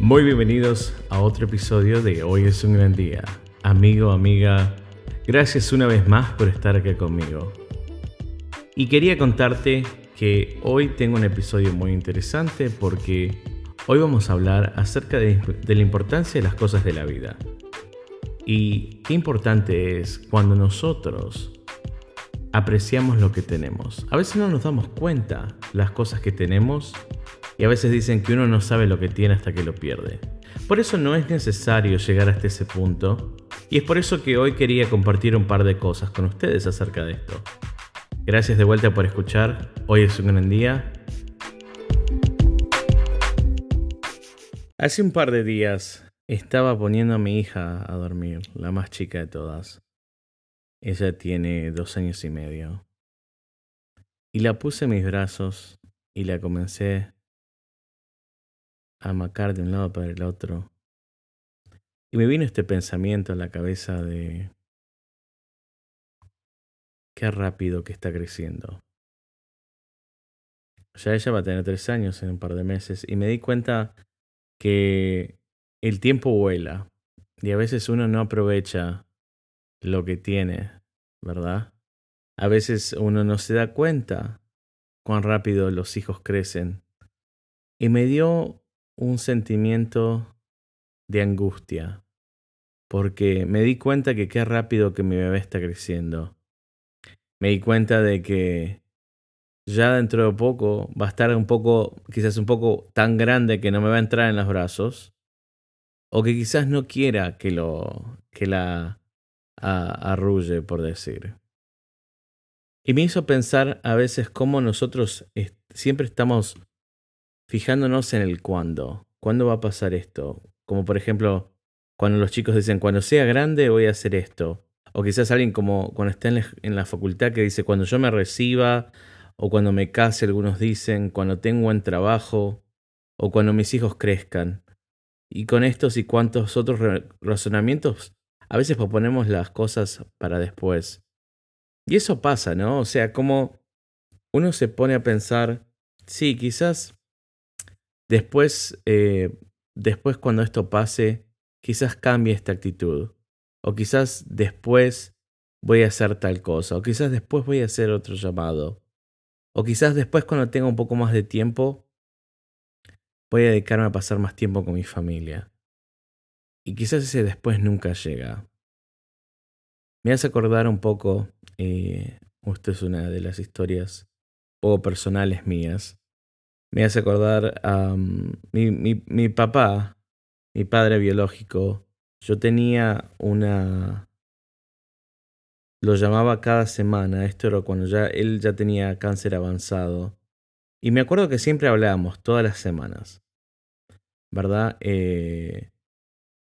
Muy bienvenidos a otro episodio de Hoy es un gran día. Amigo, amiga, gracias una vez más por estar acá conmigo. Y quería contarte que hoy tengo un episodio muy interesante porque hoy vamos a hablar acerca de, de la importancia de las cosas de la vida. Y qué importante es cuando nosotros apreciamos lo que tenemos. A veces no nos damos cuenta las cosas que tenemos y a veces dicen que uno no sabe lo que tiene hasta que lo pierde. Por eso no es necesario llegar hasta ese punto y es por eso que hoy quería compartir un par de cosas con ustedes acerca de esto. Gracias de vuelta por escuchar, hoy es un gran día. Hace un par de días estaba poniendo a mi hija a dormir, la más chica de todas. Ella tiene dos años y medio. Y la puse en mis brazos y la comencé a macar de un lado para el otro. Y me vino este pensamiento en la cabeza de qué rápido que está creciendo. Ya ella va a tener tres años en un par de meses y me di cuenta que el tiempo vuela y a veces uno no aprovecha lo que tiene, ¿verdad? A veces uno no se da cuenta cuán rápido los hijos crecen. Y me dio un sentimiento de angustia, porque me di cuenta que qué rápido que mi bebé está creciendo. Me di cuenta de que ya dentro de poco va a estar un poco, quizás un poco tan grande que no me va a entrar en los brazos, o que quizás no quiera que lo, que la arrulle, por decir. Y me hizo pensar a veces cómo nosotros siempre estamos fijándonos en el cuándo. ¿Cuándo va a pasar esto? Como por ejemplo, cuando los chicos dicen, cuando sea grande voy a hacer esto. O quizás alguien como cuando está en la facultad que dice, cuando yo me reciba, o cuando me case, algunos dicen, cuando tengo buen trabajo, o cuando mis hijos crezcan. Y con estos y cuantos otros razonamientos, a veces proponemos las cosas para después. Y eso pasa, ¿no? O sea, como uno se pone a pensar, sí, quizás Después, eh, después cuando esto pase, quizás cambie esta actitud. O quizás después voy a hacer tal cosa. O quizás después voy a hacer otro llamado. O quizás después cuando tenga un poco más de tiempo, voy a dedicarme a pasar más tiempo con mi familia. Y quizás ese después nunca llega. Me hace acordar un poco, eh, esta es una de las historias poco personales mías, me hace acordar a mi, mi, mi papá, mi padre biológico. Yo tenía una... Lo llamaba cada semana, esto era cuando ya él ya tenía cáncer avanzado. Y me acuerdo que siempre hablábamos, todas las semanas. ¿Verdad? Eh,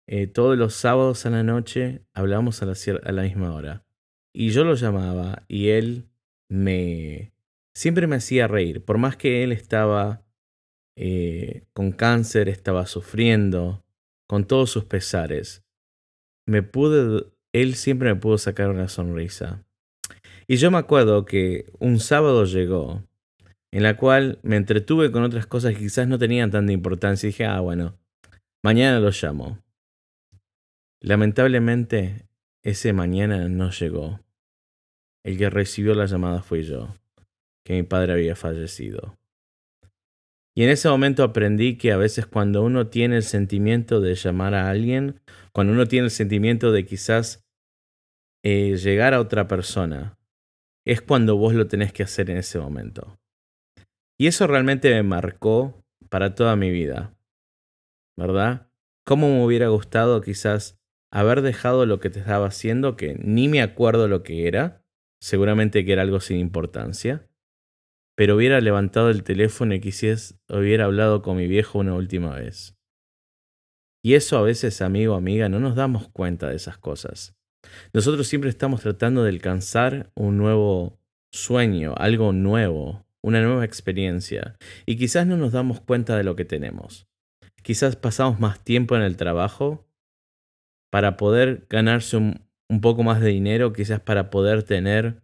eh, todos los sábados a la noche hablábamos a la, a la misma hora. Y yo lo llamaba y él me, siempre me hacía reír, por más que él estaba eh, con cáncer, estaba sufriendo, con todos sus pesares. Me pude, él siempre me pudo sacar una sonrisa. Y yo me acuerdo que un sábado llegó, en la cual me entretuve con otras cosas que quizás no tenían tanta importancia y dije, ah, bueno, mañana lo llamo. Lamentablemente, ese mañana no llegó. El que recibió la llamada fui yo que mi padre había fallecido. Y en ese momento aprendí que a veces cuando uno tiene el sentimiento de llamar a alguien, cuando uno tiene el sentimiento de quizás eh, llegar a otra persona, es cuando vos lo tenés que hacer en ese momento. Y eso realmente me marcó para toda mi vida. ¿Verdad? ¿Cómo me hubiera gustado quizás haber dejado lo que te estaba haciendo, que ni me acuerdo lo que era, seguramente que era algo sin importancia, pero hubiera levantado el teléfono y quizás hubiera hablado con mi viejo una última vez. Y eso a veces, amigo, amiga, no nos damos cuenta de esas cosas. Nosotros siempre estamos tratando de alcanzar un nuevo sueño, algo nuevo, una nueva experiencia, y quizás no nos damos cuenta de lo que tenemos. Quizás pasamos más tiempo en el trabajo para poder ganarse un, poco más de dinero, quizás para poder tener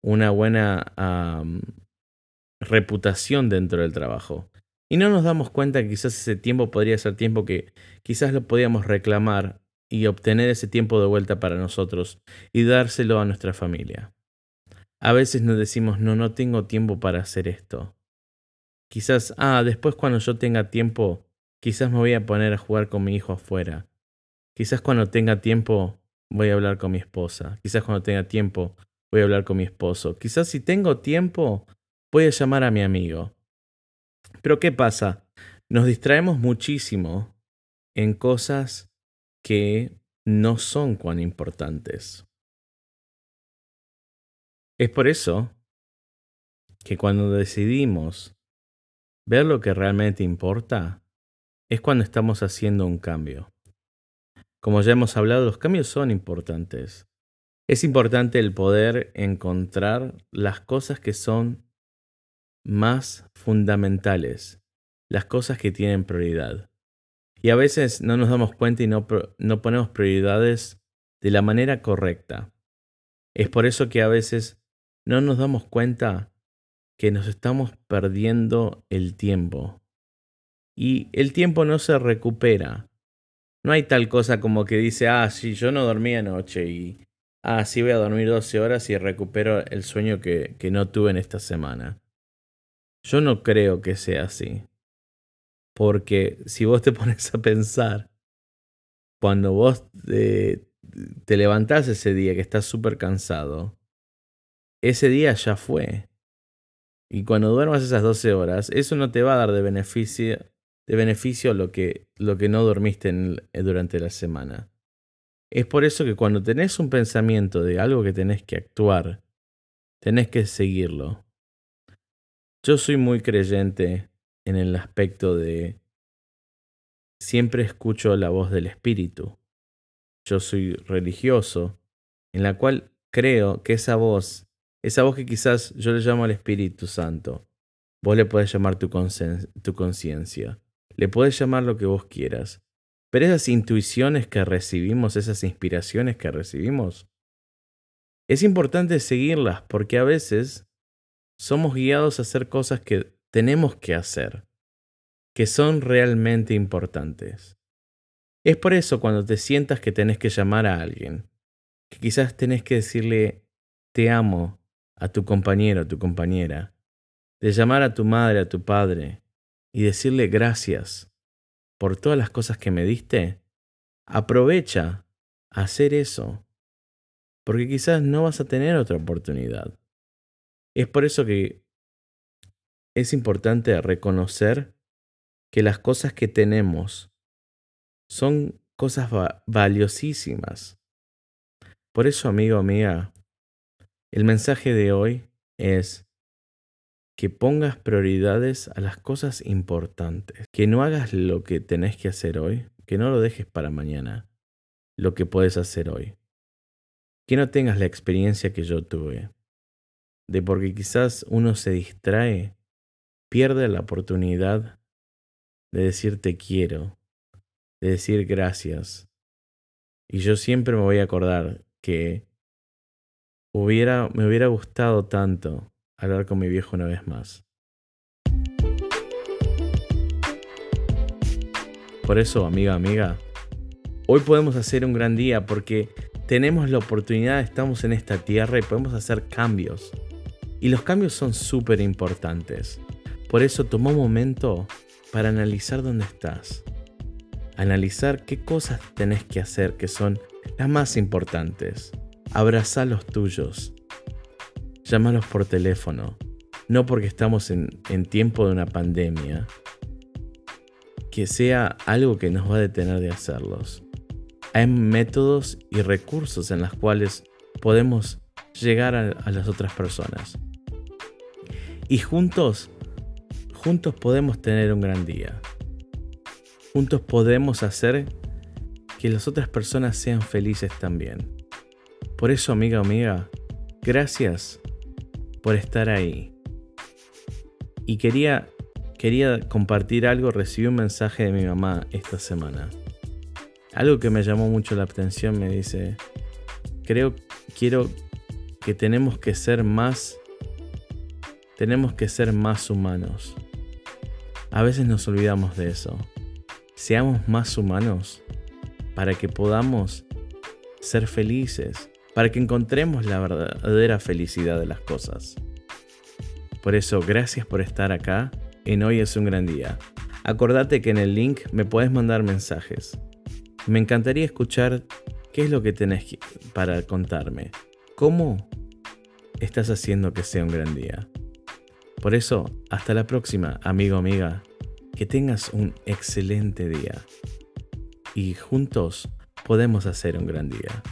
una buena reputación dentro del trabajo. Y no nos damos cuenta que quizás ese tiempo podría ser tiempo que quizás lo podíamos reclamar y obtener ese tiempo de vuelta para nosotros y dárselo a nuestra familia. A veces nos decimos, no, no tengo tiempo para hacer esto. Quizás, ah, después cuando yo tenga tiempo, quizás me voy a poner a jugar con mi hijo afuera. Quizás cuando tenga tiempo, voy a hablar con mi esposa. Quizás cuando tenga tiempo, voy a hablar con mi esposo. Quizás si tengo tiempo, voy a llamar a mi amigo. Pero ¿qué pasa? Nos distraemos muchísimo en cosas que no son cuán importantes. Es por eso que cuando decidimos ver lo que realmente importa, es cuando estamos haciendo un cambio. Como ya hemos hablado, los cambios son importantes. Es importante el poder encontrar las cosas que son más fundamentales, las cosas que tienen prioridad. Y a veces no nos damos cuenta y no, no ponemos prioridades de la manera correcta. Es por eso que a veces no nos damos cuenta que nos estamos perdiendo el tiempo. Y el tiempo no se recupera. No hay tal cosa como que dice, ah, sí, yo no dormí anoche y, ah, sí voy a dormir 12 horas y recupero el sueño que, que no tuve en esta semana. Yo no creo que sea así. Porque si vos te pones a pensar, cuando vos te, te levantás ese día que estás súper cansado, ese día ya fue. Y cuando duermas esas 12 horas, eso no te va a dar de beneficio, de beneficio lo, que, lo que no dormiste durante la semana. Es por eso que cuando tenés un pensamiento de algo que tenés que actuar, tenés que seguirlo. Yo soy muy creyente en el aspecto de siempre escucho la voz del Espíritu. Yo soy religioso, en la cual creo que esa voz, esa voz que quizás yo le llamo al Espíritu Santo, vos le podés llamar tu conciencia, le podés llamar lo que vos quieras, pero esas intuiciones que recibimos, esas inspiraciones que recibimos, es importante seguirlas porque a veces somos guiados a hacer cosas que tenemos que hacer, que son realmente importantes. Es por eso cuando te sientas que tenés que llamar a alguien, que quizás tenés que decirle te amo a tu compañero, a tu compañera, de llamar a tu madre, a tu padre y decirle gracias por todas las cosas que me diste, aprovecha a hacer eso, porque quizás no vas a tener otra oportunidad. Es por eso que es importante reconocer que las cosas que tenemos son cosas valiosísimas. Por eso, amigo, amiga, el mensaje de hoy es que pongas prioridades a las cosas importantes, que no hagas lo que tenés que hacer hoy, que no lo dejes para mañana, lo que puedes hacer hoy, que no tengas la experiencia que yo tuve, de porque quizás uno se distrae, pierde la oportunidad de decir te quiero, de decir gracias. Y yo siempre me voy a acordar que hubiera, me hubiera gustado tanto hablar con mi viejo una vez más. Por eso, amiga, amiga, hoy podemos hacer un gran día porque tenemos la oportunidad, estamos en esta tierra y podemos hacer cambios. Y los cambios son súper importantes. Por eso toma un momento para analizar dónde estás. Analizar qué cosas tenés que hacer que son las más importantes. Abrazá los tuyos. Llámalos por teléfono. No porque estamos en, en tiempo de una pandemia. Que sea algo que nos va a detener de hacerlos. Hay métodos y recursos en los cuales podemos llegar a las otras personas y juntos, juntos podemos tener un gran día. Juntos podemos hacer que las otras personas sean felices también. Por eso, amiga, amiga, gracias por estar ahí. Y quería, quería compartir algo, recibí un mensaje de mi mamá esta semana. Algo que me llamó mucho la atención, me dice, creo, quiero que tenemos que ser más tenemos que ser más humanos. A veces nos olvidamos de eso. Seamos más humanos para que podamos ser felices, para que encontremos la verdadera felicidad de las cosas. Por eso, gracias por estar acá en Hoy es un gran día. Acordate que en el link me puedes mandar mensajes. Me encantaría escuchar qué es lo que tenés para contarme. ¿Cómo estás haciendo que sea un gran día? Por eso, hasta la próxima, amigo, amiga. Que tengas un excelente día. Y juntos podemos hacer un gran día.